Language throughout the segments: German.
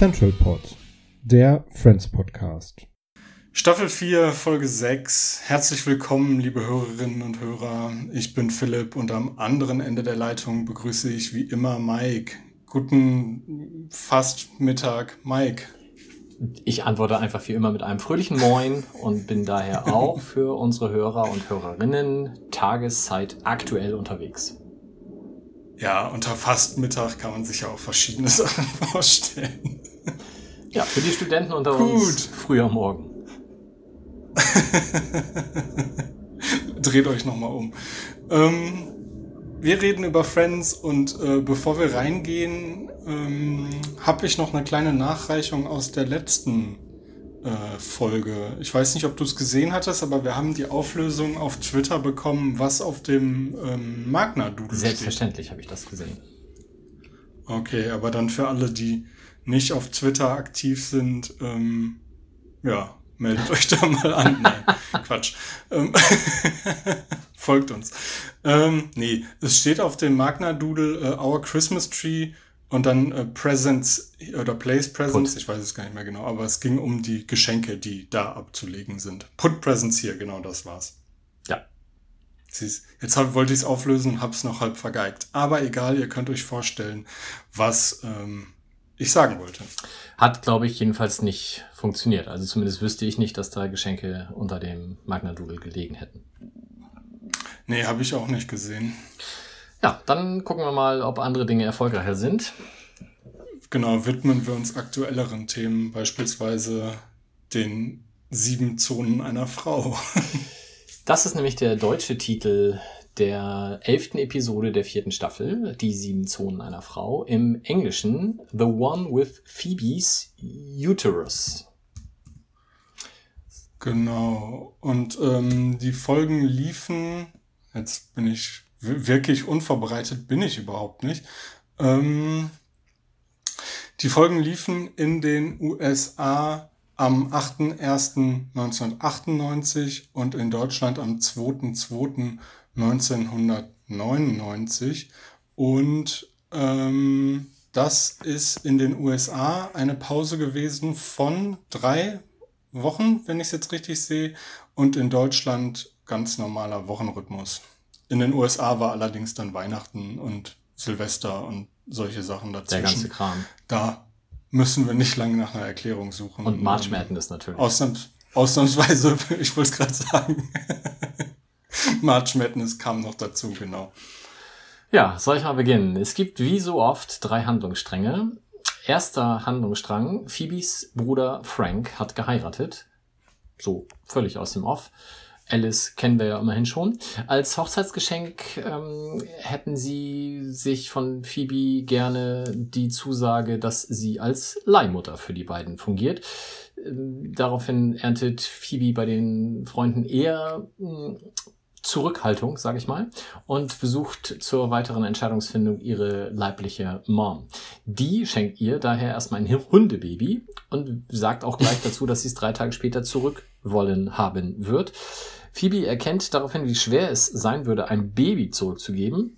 Central Pod, der Friends Podcast. Staffel 4, Folge 6. Herzlich willkommen, liebe Hörerinnen und Hörer. Ich bin Philipp und am anderen Ende der Leitung begrüße ich wie immer Mike. Guten fast Mittag, Mike. Ich antworte einfach wie immer mit einem fröhlichen Moin und bin daher auch für unsere Hörer und Hörerinnen Tageszeit aktuell unterwegs. Ja, unter fast Mittag kann man sich ja auch verschiedene Sachen vorstellen. Ja, für die Studenten unter Gut. uns früher Morgen. Dreht euch nochmal um. Ähm, wir reden über Friends und äh, bevor wir reingehen, ähm, habe ich noch eine kleine Nachreichung aus der letzten äh, Folge. Ich weiß nicht, ob du es gesehen hattest, aber wir haben die Auflösung auf Twitter bekommen, was auf dem ähm, Magna-Doodle steht. Selbstverständlich habe ich das gesehen. Okay, aber dann für alle, die nicht auf Twitter aktiv sind, ähm, ja, meldet euch da mal an. Nein, Quatsch. Ähm, folgt uns. Ähm, nee, es steht auf dem Magna-Doodle äh, Our Christmas Tree und dann äh, Presents oder Place Presents, Put. ich weiß es gar nicht mehr genau, aber es ging um die Geschenke, die da abzulegen sind. Put Presents hier, genau das war's. Ja. Siehst, jetzt hab, wollte ich es auflösen, hab's noch halb vergeigt. Aber egal, ihr könnt euch vorstellen, was ähm, ich sagen wollte. Hat, glaube ich, jedenfalls nicht funktioniert. Also zumindest wüsste ich nicht, dass da Geschenke unter dem Magna-Doodle gelegen hätten. Nee, habe ich auch nicht gesehen. Ja, dann gucken wir mal, ob andere Dinge erfolgreicher sind. Genau, widmen wir uns aktuelleren Themen, beispielsweise den sieben Zonen einer Frau. Das ist nämlich der deutsche Titel der elften Episode der vierten Staffel, Die sieben Zonen einer Frau. Im Englischen The One with Phoebe's Uterus. Genau. Und ähm, die Folgen liefen, jetzt bin ich wirklich unvorbereitet, bin ich überhaupt nicht. Ähm, die1998 liefen in den USA am 8.01.1998 und in Deutschland am 2.2.1999. Und ähm, das ist in den USA eine Pause gewesen von drei Wochen, wenn ich es jetzt richtig sehe, und in Deutschland ganz normaler Wochenrhythmus. In den USA war allerdings dann Weihnachten und Silvester und solche Sachen Der dazwischen. ganze Kram. Da müssen wir nicht lange nach einer Erklärung suchen. Und March Madness natürlich. Ausnahms ausnahmsweise, ich wollte es gerade sagen. March Madness kam noch dazu, genau. Ja, soll ich mal beginnen? Es gibt wie so oft drei Handlungsstränge. Erster Handlungsstrang, Phoebes Bruder Frank hat geheiratet. So völlig aus dem Off. Alice kennen wir ja immerhin schon. Als Hochzeitsgeschenk ähm, hätten sie sich von Phoebe gerne die Zusage, dass sie als Leihmutter für die beiden fungiert. Ähm, daraufhin erntet Phoebe bei den Freunden eher mh, Zurückhaltung, sage ich mal, und besucht zur weiteren Entscheidungsfindung ihre leibliche Mom. Die schenkt ihr daher erstmal ein Hundebaby und sagt auch gleich dazu, dass sie es drei Tage später zurück wollen haben wird. Phoebe erkennt daraufhin, wie schwer es sein würde, ein Baby zurückzugeben,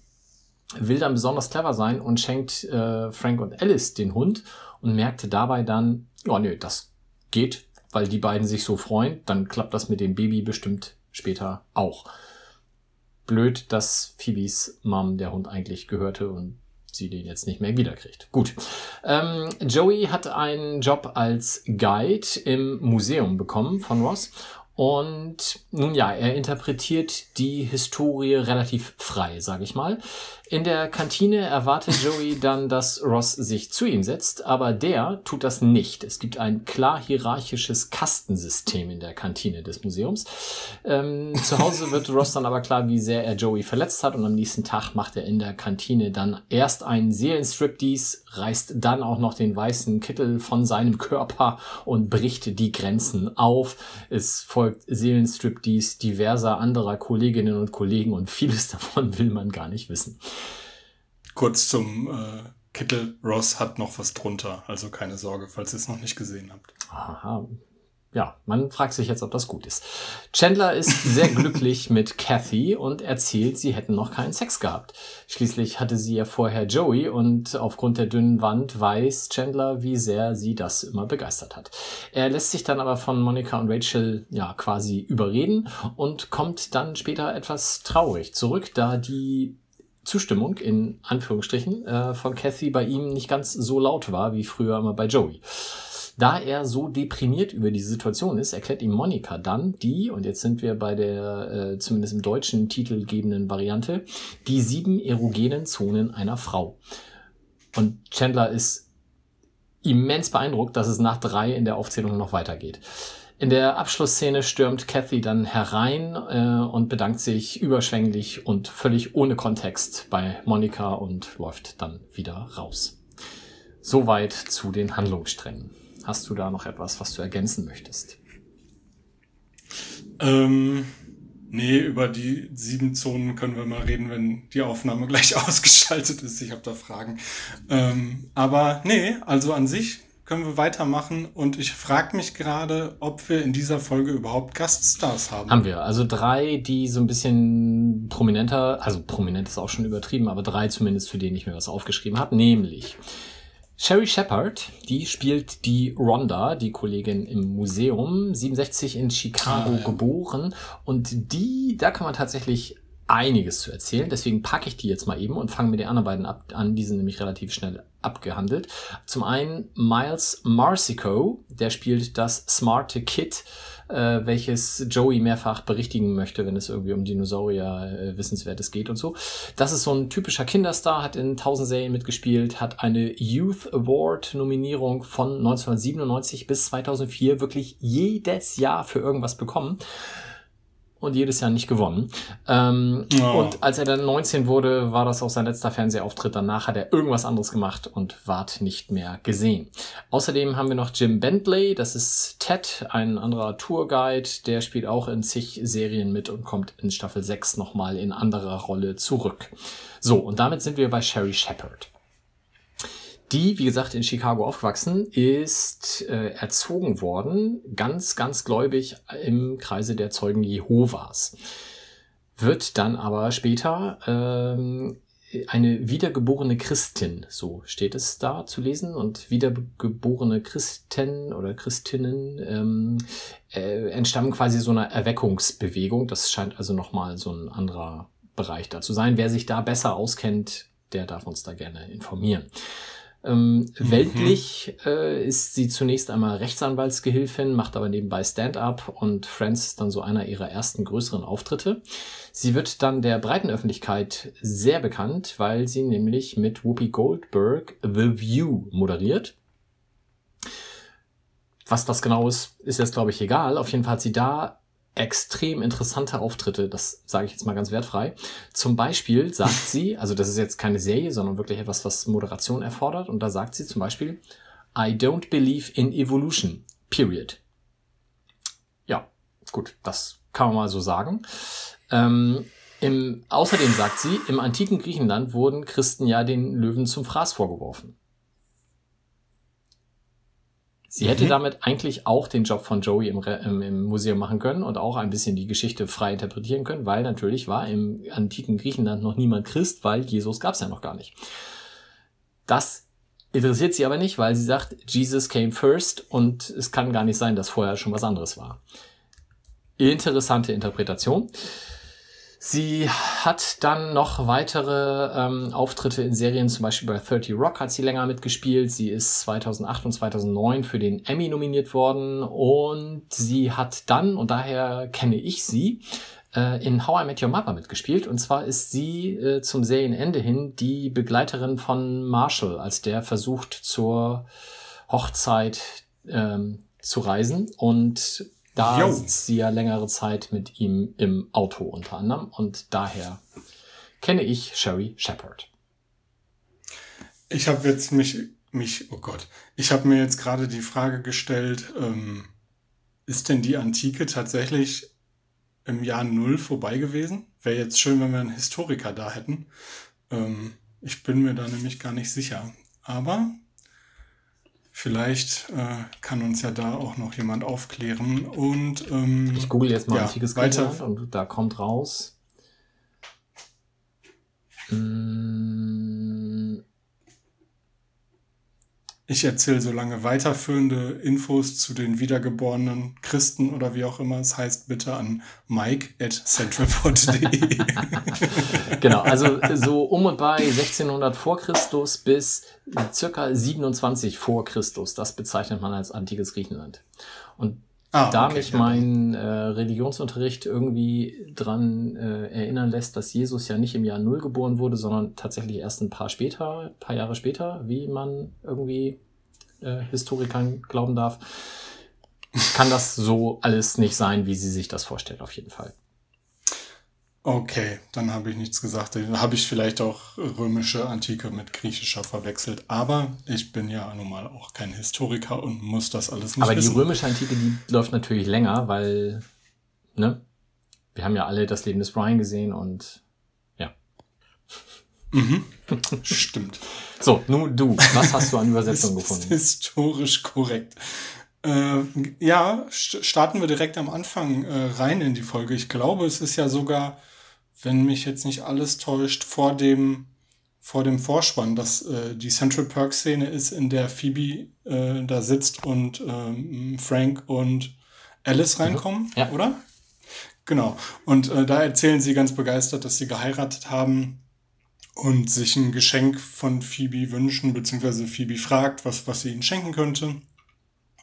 will dann besonders clever sein und schenkt äh, Frank und Alice den Hund und merkte dabei dann, ja, nö, das geht, weil die beiden sich so freuen, dann klappt das mit dem Baby bestimmt später auch. Blöd, dass Phoebes Mom der Hund eigentlich gehörte und sie den jetzt nicht mehr wiederkriegt. Gut. Ähm, Joey hat einen Job als Guide im Museum bekommen von Ross Und nun ja, er interpretiert die Historie relativ frei, sage ich mal. In der Kantine erwartet Joey dann, dass Ross sich zu ihm setzt, aber der tut das nicht. Es gibt ein klar hierarchisches Kastensystem in der Kantine des Museums. Ähm, zu Hause wird Ross dann aber klar, wie sehr er Joey verletzt hat und am nächsten Tag macht er in der Kantine dann erst einen Seelenstriptease, reißt dann auch noch den weißen Kittel von seinem Körper und bricht die Grenzen auf. Es folgt Seelenstriptease diverser anderer Kolleginnen und Kollegen und vieles davon will man gar nicht wissen. Kurz zum äh, Kittel. Ross hat noch was drunter, also keine Sorge, falls ihr es noch nicht gesehen habt. Aha. Ja, man fragt sich jetzt, ob das gut ist. Chandler ist sehr glücklich mit Kathy und erzählt, sie hätten noch keinen Sex gehabt. Schließlich hatte sie ja vorher Joey und aufgrund der dünnen Wand weiß Chandler, wie sehr sie das immer begeistert hat. Er lässt sich dann aber von Monica und Rachel ja quasi überreden und kommt dann später etwas traurig zurück, da die Zustimmung in Anführungsstrichen äh, von Kathy bei ihm nicht ganz so laut war wie früher immer bei Joey. Da er so deprimiert über die Situation ist, erklärt ihm Monika dann die, und jetzt sind wir bei der äh, zumindest im deutschen titelgebenden Variante, die sieben erogenen Zonen einer Frau. Und Chandler ist immens beeindruckt, dass es nach drei in der Aufzählung noch weitergeht. In der Abschlussszene stürmt Kathy dann herein äh, und bedankt sich überschwänglich und völlig ohne Kontext bei Monika und läuft dann wieder raus. Soweit zu den Handlungssträngen. Hast du da noch etwas, was du ergänzen möchtest? Ähm, nee, über die sieben Zonen können wir mal reden, wenn die Aufnahme gleich ausgeschaltet ist. Ich habe da Fragen. Ähm, aber nee, also an sich können wir weitermachen. Und ich frage mich gerade, ob wir in dieser Folge überhaupt Gaststars haben. Haben wir. Also drei, die so ein bisschen prominenter, also prominent ist auch schon übertrieben, aber drei zumindest, für denen ich mir was aufgeschrieben habe, nämlich Sherry Shepard, die spielt die Rhonda, die Kollegin im Museum, 67 in Chicago ah, ja. geboren. Und die, da kann man tatsächlich einiges zu erzählen. Deswegen packe ich die jetzt mal eben und fange mit den anderen beiden ab, an. Die sind nämlich relativ schnell abgehandelt. Zum einen Miles Marsico, der spielt das smarte Kid, äh, welches Joey mehrfach berichtigen möchte, wenn es irgendwie um Dinosaurier äh, Wissenswertes geht und so. Das ist so ein typischer Kinderstar, hat in tausend Serien mitgespielt, hat eine Youth Award Nominierung von 1997 bis 2004 wirklich jedes Jahr für irgendwas bekommen und jedes Jahr nicht gewonnen. Ähm, oh. Und als er dann 19 wurde, war das auch sein letzter Fernsehauftritt. Danach hat er irgendwas anderes gemacht und ward nicht mehr gesehen. Außerdem haben wir noch Jim Bentley, das ist Ted, ein anderer Tourguide, der spielt auch in zig Serien mit und kommt in Staffel 6 nochmal in anderer Rolle zurück. So, und damit sind wir bei Sherry Shepard die, wie gesagt, in Chicago aufgewachsen, ist äh, erzogen worden, ganz, ganz gläubig im Kreise der Zeugen Jehovas. Wird dann aber später ähm, eine wiedergeborene Christin, so steht es da zu lesen, und wiedergeborene Christen oder Christinnen ähm, äh, entstammen quasi so einer Erweckungsbewegung. Das scheint also nochmal so ein anderer Bereich da zu sein. Wer sich da besser auskennt, der darf uns da gerne informieren. Ähm, mhm. Weltlich äh, ist sie zunächst einmal Rechtsanwaltsgehilfin, macht aber nebenbei Stand-up und Friends ist dann so einer ihrer ersten größeren Auftritte. Sie wird dann der breiten Öffentlichkeit sehr bekannt, weil sie nämlich mit Whoopi Goldberg The View moderiert. Was das genau ist, ist jetzt glaube ich egal. Auf jeden Fall hat sie da extrem interessante Auftritte, das sage ich jetzt mal ganz wertfrei. Zum Beispiel sagt sie, also das ist jetzt keine Serie, sondern wirklich etwas, was Moderation erfordert, und da sagt sie zum Beispiel, I don't believe in evolution, period. Ja, gut, das kann man mal so sagen. Ähm, im, außerdem sagt sie, im antiken Griechenland wurden Christen ja den Löwen zum Fraß vorgeworfen. Sie hätte mhm. damit eigentlich auch den Job von Joey im, im, im, Museum machen können und auch ein bisschen die Geschichte frei interpretieren können, weil natürlich war im antiken Griechenland noch niemand Christ, weil Jesus gab es ja noch gar nicht. Das interessiert sie aber nicht, weil sie sagt, Jesus came first und es kann gar nicht sein, dass vorher schon was anderes war. Interessante Interpretation. Sie hat dann noch weitere ähm, Auftritte in Serien, zum Beispiel bei 30 Rock hat sie länger mitgespielt. Sie ist 2008 und 2009 für den Emmy nominiert worden und sie hat dann, und daher kenne ich sie, äh, in How I Met Your Mother mitgespielt. Und zwar ist sie äh, zum Serienende hin die Begleiterin von Marshall, als der versucht zur Hochzeit ähm, zu reisen und da Jo. sitzt sie ja längere Zeit mit ihm im Auto unter anderem und daher kenne ich Sherry Shepard. Ich habe jetzt mich, mich, oh Gott, ich habe mir jetzt gerade die Frage gestellt, ähm, ist denn die Antike tatsächlich im Jahr Null vorbei gewesen? Wäre jetzt schön, wenn wir einen Historiker da hätten. Ähm, ich bin mir da nämlich gar nicht sicher. Aber vielleicht äh, kann uns ja da auch noch jemand aufklären. Und ähm, Ich google jetzt mal ja, antikes weiter. Griechenland und da kommt raus. Mm, Ich erzähle so lange weiterführende Infos zu den wiedergeborenen Christen oder wie auch immer es heißt, bitte an mike at centralport.de. Genau, also so um und bei 1600 vor Christus bis circa 27 vor Christus. Das bezeichnet man als antikes Griechenland. Und ah, da okay, mich ja, mein äh, Religionsunterricht irgendwie dran äh, erinnern lässt, dass Jesus ja nicht im Jahr Null geboren wurde, sondern tatsächlich erst ein paar später, paar Jahre später, wie man irgendwie äh, Historikern glauben darf, kann das so alles nicht sein, wie sie sich das vorstellt, auf jeden Fall. Okay, dann habe ich nichts gesagt. Dann habe ich vielleicht auch römische Antike mit griechischer verwechselt. Aber ich bin ja nun mal auch kein Historiker und muss das alles nicht Aber die wissen. römische Antike, die läuft natürlich länger, weil, ne, wir haben ja alle das Leben des Brian gesehen und ja. Stimmt. So, nun du, was hast du an Das Übersetzung ist gefunden? historisch korrekt. Äh, ja, st starten wir direkt am Anfang äh, rein in die Folge. Ich glaube, es ist ja sogar, wenn mich jetzt nicht alles täuscht, vor dem vor dem Vorspann, dass äh, die Central Perk Szene ist, in der Phoebe äh, da sitzt und ähm, Frank und Alice reinkommen, Ja. oder? Genau. Und äh, da erzählen sie ganz begeistert, dass sie geheiratet haben und sich ein Geschenk von Phoebe wünschen, beziehungsweise Phoebe fragt, was, was sie ihnen schenken könnte.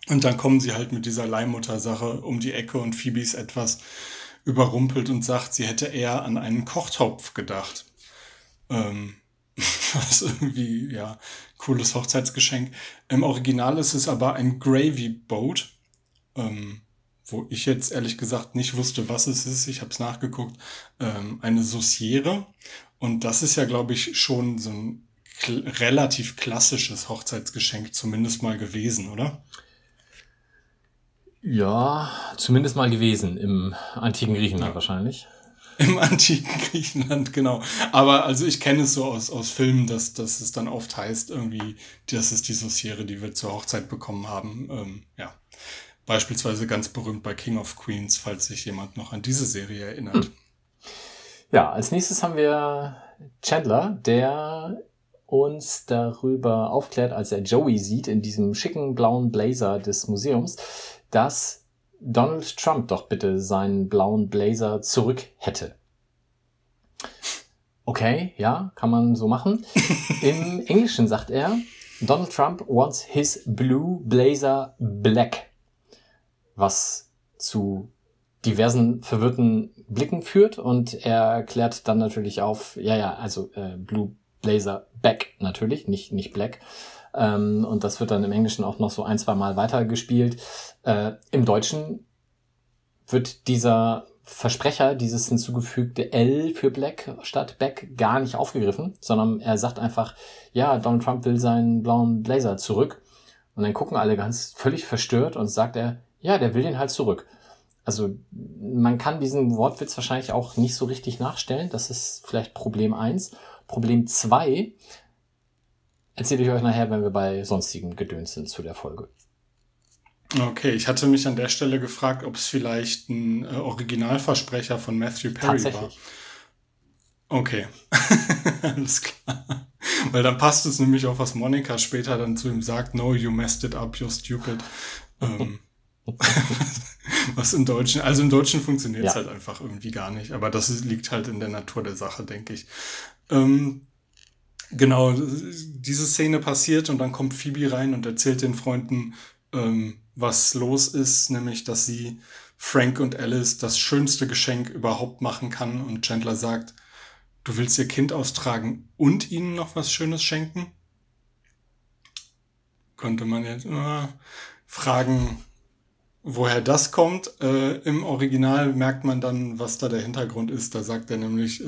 Und dann kommen sie halt mit dieser Leihmutter-Sache um die Ecke und Phoebe ist etwas überrumpelt und sagt, sie hätte eher an einen Kochtopf gedacht. Ähm, was irgendwie, ja, cooles Hochzeitsgeschenk. Im Original ist es aber ein Gravy Boat, ähm, wo ich jetzt ehrlich gesagt nicht wusste, was es ist. Ich habe es nachgeguckt. Ähm, eine Sauciere. Und das ist ja, glaube ich, schon so ein kl relativ klassisches Hochzeitsgeschenk zumindest mal gewesen, oder? Ja, zumindest mal gewesen im antiken Griechenland wahrscheinlich. Im antiken Griechenland, genau. Aber also ich kenne es so aus, aus Filmen, dass, dass es dann oft heißt, irgendwie, das ist die Sauciere, die wir zur Hochzeit bekommen haben. Ähm, ja. Beispielsweise ganz berühmt bei King of Queens, falls sich jemand noch an diese Serie erinnert. Ja, als nächstes haben wir Chandler, der uns darüber aufklärt, als er Joey sieht in diesem schicken blauen Blazer des Museums, dass Donald Trump doch bitte seinen blauen Blazer zurück hätte. Okay, ja, kann man so machen. Im Englischen sagt er, Donald Trump wants his blue blazer black. Was zu diversen verwirrten Blicken führt und er klärt dann natürlich auf, ja, ja, also äh, Blue Blazer Back natürlich, nicht, nicht Black. Ähm, und das wird dann im Englischen auch noch so ein, zwei Mal weitergespielt. Äh, Im Deutschen wird dieser Versprecher, dieses hinzugefügte L für Black statt Back gar nicht aufgegriffen, sondern er sagt einfach, ja, Donald Trump will seinen blauen Blazer zurück. Und dann gucken alle ganz völlig verstört und sagt er, ja, der will den halt zurück. Also man kann diesen Wortwitz wahrscheinlich auch nicht so richtig nachstellen. Das ist vielleicht Problem eins. Problem zwei erzähle ich euch nachher, wenn wir bei sonstigen Gedöns sind zu der Folge. Okay, ich hatte mich an der Stelle gefragt, ob es vielleicht ein äh, Originalversprecher von Matthew Perry war. Okay, alles klar. Weil dann passt es nämlich auch, was Monika später dann zu ihm sagt, no, you messed it up, you're stupid. ähm, Was im Deutschen, also im Deutschen funktioniert es Ja. halt einfach irgendwie gar nicht. Aber das liegt halt in der Natur der Sache, denke ich. Ähm, genau, diese Szene passiert und dann kommt Phoebe rein und erzählt den Freunden, ähm, was los ist, nämlich, dass sie Frank und Alice das schönste Geschenk überhaupt machen kann. Und Chandler sagt, du willst ihr Kind austragen und ihnen noch was Schönes schenken? Könnte man jetzt äh, fragen, woher das kommt. Äh, Im Original merkt man dann, was da der Hintergrund ist. Da sagt er nämlich, äh,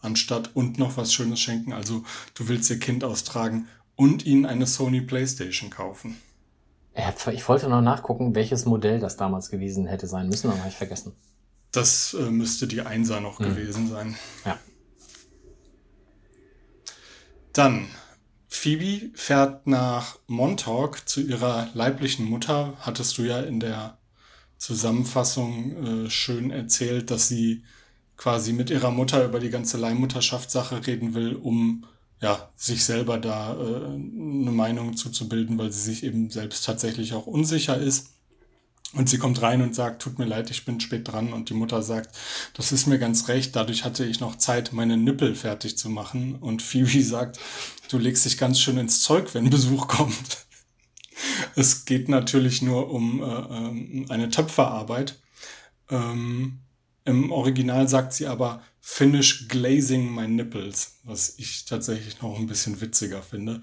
anstatt und noch was Schönes schenken, also du willst ihr Kind austragen und ihnen eine Sony Playstation kaufen. Ich wollte noch nachgucken, welches Modell das damals gewesen hätte sein müssen, aber habe ich vergessen. Das äh, müsste die Einser noch Hm. gewesen sein. Ja. Dann, Phoebe fährt nach Montauk zu ihrer leiblichen Mutter. Hattest du ja in der Zusammenfassung äh, schön erzählt, dass sie quasi mit ihrer Mutter über die ganze Leihmutterschaftssache reden will, um ja, sich selber da äh, eine Meinung zuzubilden, weil sie sich eben selbst tatsächlich auch unsicher ist. Und sie kommt rein und sagt, tut mir leid, ich bin spät dran. Und die Mutter sagt, das ist mir ganz recht, dadurch hatte ich noch Zeit, meine Nippel fertig zu machen. Und Phoebe sagt, du legst dich ganz schön ins Zeug, wenn Besuch kommt. Es geht natürlich nur um äh, ähm, eine Töpferarbeit. Ähm, Im Original sagt sie aber, finish glazing my nipples, was ich tatsächlich noch ein bisschen witziger finde.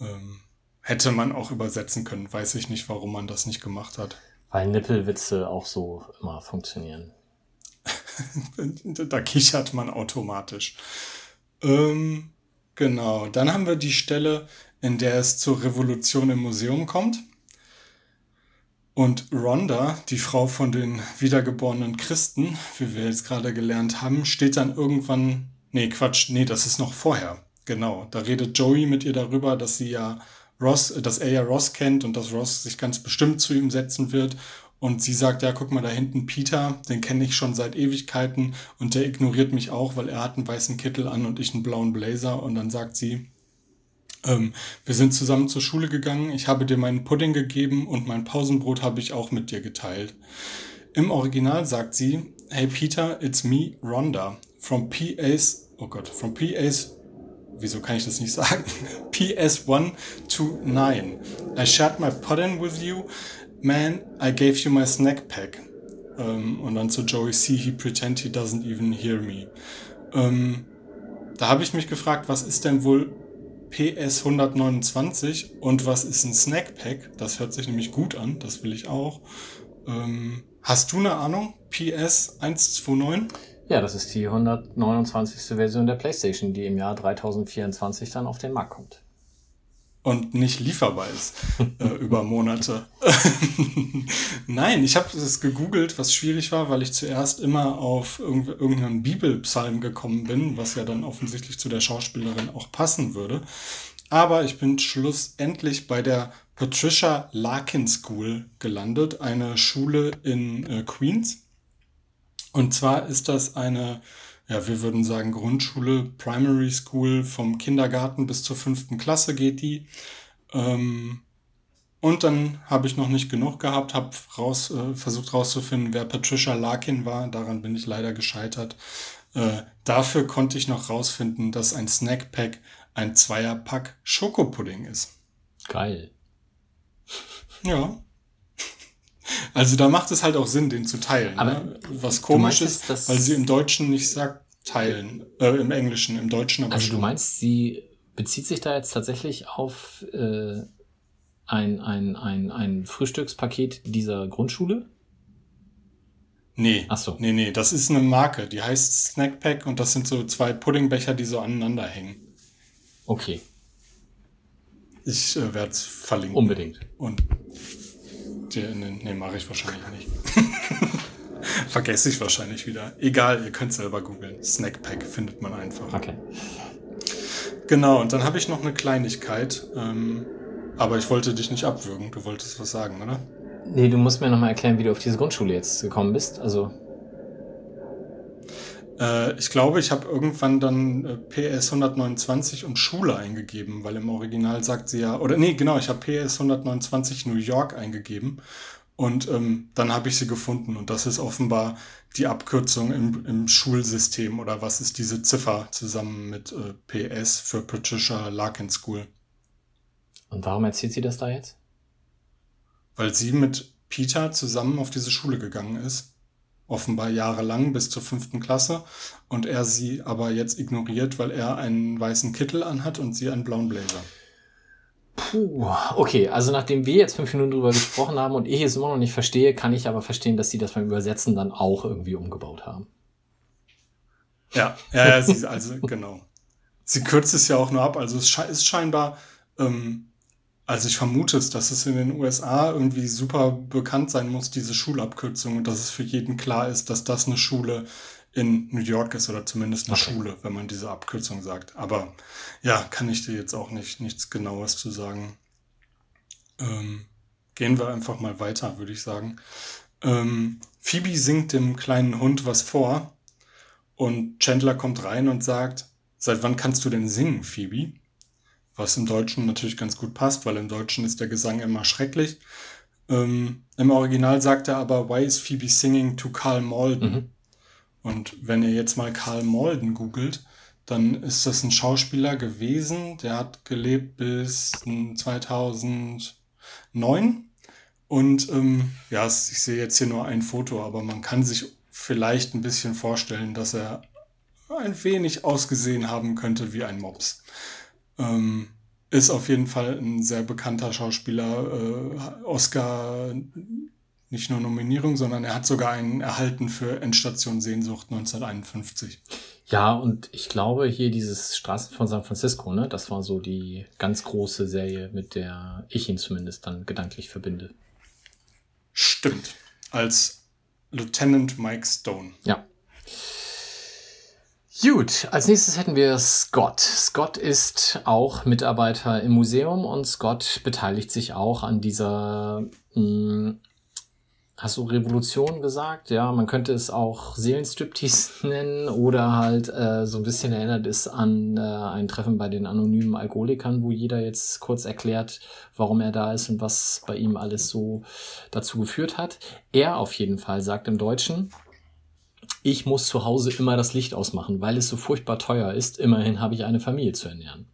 Ähm, hätte man auch übersetzen können, weiß ich nicht, warum man das nicht gemacht hat. Weil Nippelwitze auch so immer funktionieren. Da kichert man automatisch. Ähm, genau, dann haben wir die Stelle, in der es zur Revolution im Museum kommt. Und Rhonda, die Frau von den wiedergeborenen Christen, wie wir jetzt gerade gelernt haben, steht dann irgendwann. Nee, Quatsch, nee, das ist noch vorher. Genau. Da redet Joey mit ihr darüber, dass sie ja Ross, äh, dass er ja Ross kennt und dass Ross sich ganz bestimmt zu ihm setzen wird. Und sie sagt, ja, guck mal, da hinten Peter, den kenne ich schon seit Ewigkeiten und der ignoriert mich auch, weil er hat einen weißen Kittel an und ich einen blauen Blazer. Und dann sagt sie, ähm, wir sind zusammen zur Schule gegangen, ich habe dir meinen Pudding gegeben und mein Pausenbrot habe ich auch mit dir geteilt. Im Original sagt sie, hey Peter, it's me, Rhonda, from PA's, oh Gott, from PA's, wieso kann ich das nicht sagen? PS1 to 9. I shared my pudding with you, man, I gave you my snack pack. Ähm, und dann zu Joey, see, he pretend he doesn't even hear me. Ähm, da habe ich mich gefragt, was ist denn wohl PS 129 und was ist ein Snackpack? Das hört sich nämlich gut an, das will ich auch. Ähm, hast du eine Ahnung? PS 129? Ja, das ist die 129. Version der PlayStation, die im Jahr 2024 dann auf den Markt kommt. und nicht lieferbar ist äh, über Monate. Nein, ich habe es gegoogelt, was schwierig war, weil ich zuerst immer auf irgend- irgendeinen Bibelpsalm gekommen bin, was ja dann offensichtlich zu der Schauspielerin auch passen würde. Aber ich bin schlussendlich bei der Patricia Larkin School gelandet, eine Schule in äh, Queens. Und zwar ist das eine, ja, wir würden sagen Grundschule, Primary School, vom Kindergarten bis zur fünften Klasse geht die. Ähm, und dann habe ich noch nicht genug gehabt, habe raus, äh, versucht rauszufinden, wer Patricia Larkin war. Daran bin ich leider gescheitert. Äh, dafür konnte ich noch rausfinden, dass ein Snackpack ein Zweierpack Schokopudding ist. Geil. Ja. Also da macht es halt auch Sinn, den zu teilen. Aber ne? Was du komisch meinst ist, weil sie im Deutschen nicht sagt teilen. Äh, Im Englischen, im Deutschen aber Also du schon. meinst, sie bezieht sich da jetzt tatsächlich auf äh, ein, ein, ein, ein Frühstückspaket dieser Grundschule? Nee. Ach so. Nee, nee, das ist eine Marke. Die heißt Snackpack und das sind so zwei Puddingbecher, die so aneinander hängen. Okay, Ich äh, werde es verlinken. unbedingt. Und in den, nee, mache ich wahrscheinlich nicht. Vergesse ich wahrscheinlich wieder. Egal, ihr könnt selber googeln. Snackpack findet man einfach. Okay. Genau, und dann habe ich noch eine Kleinigkeit. Ähm, aber ich wollte dich nicht abwürgen. Du wolltest was sagen, oder? Nee, du musst mir nochmal erklären, wie du auf diese Grundschule jetzt gekommen bist. Also, Äh, ich glaube, ich habe irgendwann dann äh, PS 129 und Schule eingegeben, weil im Original sagt sie ja, oder nee, genau, ich habe PS 129 New York eingegeben Und ähm, dann habe ich sie gefunden. Und das ist offenbar die Abkürzung im, im Schulsystem oder was ist diese Ziffer zusammen mit äh, PS für Patricia Larkin School. Und warum erzählt sie das da jetzt? Weil sie mit Peter zusammen auf diese Schule gegangen ist. Offenbar jahrelang bis zur fünften Klasse. Und er sie aber jetzt ignoriert, weil er einen weißen Kittel anhat und sie einen blauen Blazer. Puh, okay, also nachdem wir jetzt fünf Minuten drüber gesprochen haben und ich es immer noch nicht verstehe, kann ich aber verstehen, dass sie das beim Übersetzen dann auch irgendwie umgebaut haben. Ja, ja, ja sie, also genau. Sie kürzt es ja auch nur ab, also es ist scheinbar, ähm, also ich vermute es, dass es in den USA irgendwie super bekannt sein muss, diese Schulabkürzung, und dass es für jeden klar ist, dass das eine Schule in New York ist oder zumindest eine okay. Schule, wenn man diese Abkürzung sagt. Aber ja, kann ich dir jetzt auch nicht nichts Genaues zu sagen. Ähm, gehen wir einfach mal weiter, würde ich sagen. Ähm, Phoebe singt dem kleinen Hund was vor und Chandler kommt rein und sagt, seit wann kannst du denn singen, Phoebe? Was im Deutschen natürlich ganz gut passt, weil im Deutschen ist der Gesang immer schrecklich. Ähm, Im Original sagt er aber, why is Phoebe singing to Carl Malden? Mhm. Und wenn ihr jetzt mal Karl Malden googelt, dann ist das ein Schauspieler gewesen, der hat gelebt bis 2009. Und ähm, ja, ich sehe jetzt hier nur ein Foto, aber man kann sich vielleicht ein bisschen vorstellen, dass er ein wenig ausgesehen haben könnte wie ein Mops. Ähm, ist auf jeden Fall ein sehr bekannter Schauspieler, äh, Oscar nicht nur Nominierung, sondern er hat sogar einen erhalten für Endstation Sehnsucht 1951. Ja, und ich glaube hier dieses Straßen von San Francisco, ne, das war so die ganz große Serie, mit der ich ihn zumindest dann gedanklich verbinde. Stimmt. Als Lieutenant Mike Stone. Ja. Gut, als nächstes hätten wir Scott. Scott ist auch Mitarbeiter im Museum und Scott beteiligt sich auch an dieser mh, mm, hast du Revolution gesagt? Ja, man könnte es auch Seelenstriptease nennen oder halt äh, so ein bisschen erinnert ist an äh, ein Treffen bei den anonymen Alkoholikern, wo jeder jetzt kurz erklärt, warum er da ist und was bei ihm alles so dazu geführt hat. Er auf jeden Fall sagt im Deutschen, ich muss zu Hause immer das Licht ausmachen, weil es so furchtbar teuer ist. Immerhin habe ich eine Familie zu ernähren.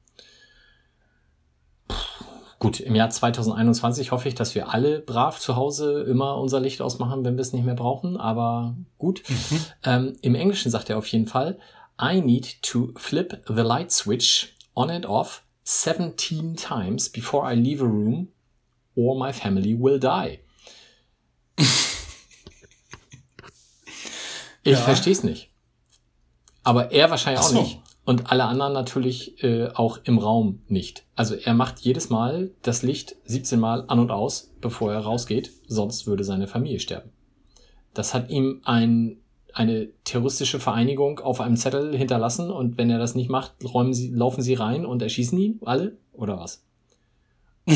Gut, im Jahr 2021 hoffe ich, dass wir alle brav zu Hause immer unser Licht ausmachen, wenn wir es nicht mehr brauchen. Aber gut. Mhm. Ähm, Im Englischen sagt er auf jeden Fall, I need to flip the light switch on and off 17 times before I leave a room or my family will die. Ich ja. verstehe es nicht. Aber er wahrscheinlich so. auch nicht und alle anderen natürlich äh, auch im Raum nicht. Also er macht jedes Mal das Licht 17 Mal an und aus, bevor er rausgeht, sonst würde seine Familie sterben. Das hat ihm ein, eine terroristische Vereinigung auf einem Zettel hinterlassen und wenn er das nicht macht, räumen sie, laufen sie rein und erschießen ihn alle oder was?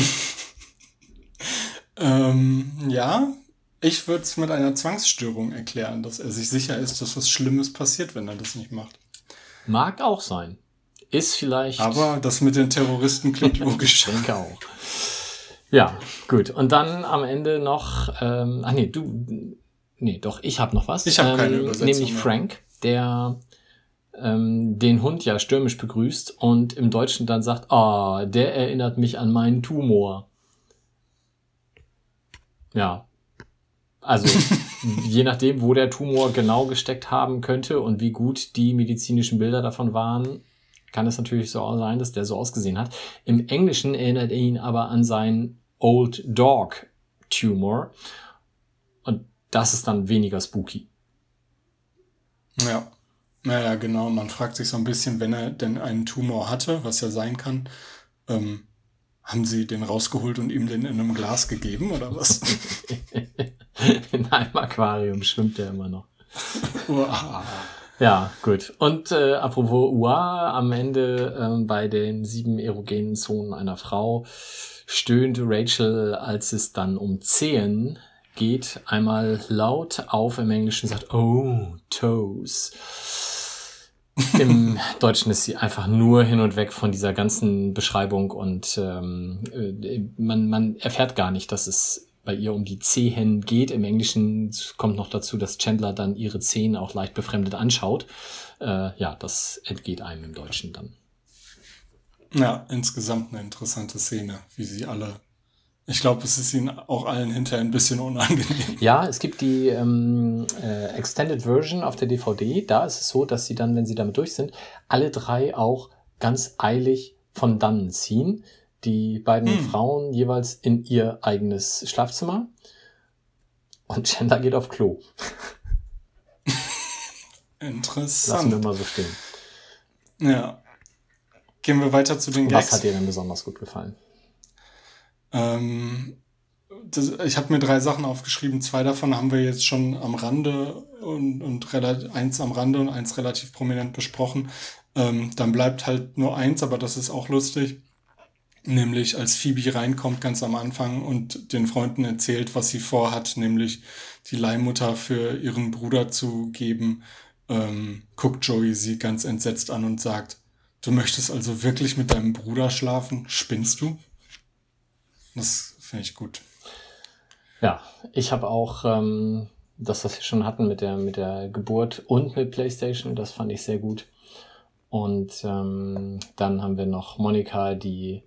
ähm, ja, ich würde es mit einer Zwangsstörung erklären, dass er sich sicher ist, dass was Schlimmes passiert, wenn er das nicht macht. Mag auch sein. Ist vielleicht. Aber das mit den Terroristen klingt logisch. ich denke auch. Ja, gut. Und dann am Ende noch, ähm, ach nee, du, nee, doch, ich habe noch was. Ich habe ähm, keine Übersetzung. Nämlich Frank, der ähm, den Hund ja stürmisch begrüßt und im Deutschen dann sagt, ah, oh, der erinnert mich an meinen Tumor. Ja. Also je nachdem, wo der Tumor genau gesteckt haben könnte und wie gut die medizinischen Bilder davon waren, kann es natürlich so sein, dass der so ausgesehen hat. Im Englischen erinnert er ihn aber an seinen Old Dog Tumor. Und das ist dann weniger spooky. Ja. Naja, genau. Man fragt sich so ein bisschen, wenn er denn einen Tumor hatte, was ja sein kann, ähm, haben sie den rausgeholt und ihm den in einem Glas gegeben oder was? in einem Aquarium schwimmt er immer noch. Ja, gut. Und äh, apropos Ua, am Ende äh, bei den sieben erogenen Zonen einer Frau stöhnt Rachel, als es dann um Zehen geht, einmal laut auf im Englischen sagt, oh, Toes. Im Deutschen ist sie einfach nur hin und weg von dieser ganzen Beschreibung und ähm, äh, man, man erfährt gar nicht, dass es bei ihr um die Zehen geht. Im Englischen kommt noch dazu, dass Chandler dann ihre Zehen auch leicht befremdet anschaut. Äh, ja, das entgeht einem im Deutschen dann. Ja, insgesamt eine interessante Szene, wie sie alle. Ich glaube, es ist ihnen auch allen hinterher ein bisschen unangenehm. Ja, es gibt die ähm, äh, Extended Version auf der DVD. Da ist es so, dass sie dann, wenn sie damit durch sind, alle drei auch ganz eilig von dannen ziehen. Die beiden hm. Frauen jeweils in ihr eigenes Schlafzimmer. Und Chandler geht auf Klo. Interessant. Lassen wir mal so stehen. Ja. Gehen wir weiter zu den Gags. Was hat dir denn besonders gut gefallen? Ähm, das, ich habe mir drei Sachen aufgeschrieben. Zwei davon haben wir jetzt schon am Rande und, und eins am Rande und eins relativ prominent besprochen. Ähm, dann bleibt halt nur eins, aber das ist auch lustig. Nämlich als Phoebe reinkommt ganz am Anfang und den Freunden erzählt, was sie vorhat, nämlich die Leihmutter für ihren Bruder zu geben, ähm, guckt Joey sie ganz entsetzt an und sagt, du möchtest also wirklich mit deinem Bruder schlafen? Spinnst du? Das finde ich gut. Ja, ich habe auch ähm, das, was wir schon hatten mit der, mit der Geburt und mit PlayStation, das fand ich sehr gut. Und ähm, dann haben wir noch Monika, die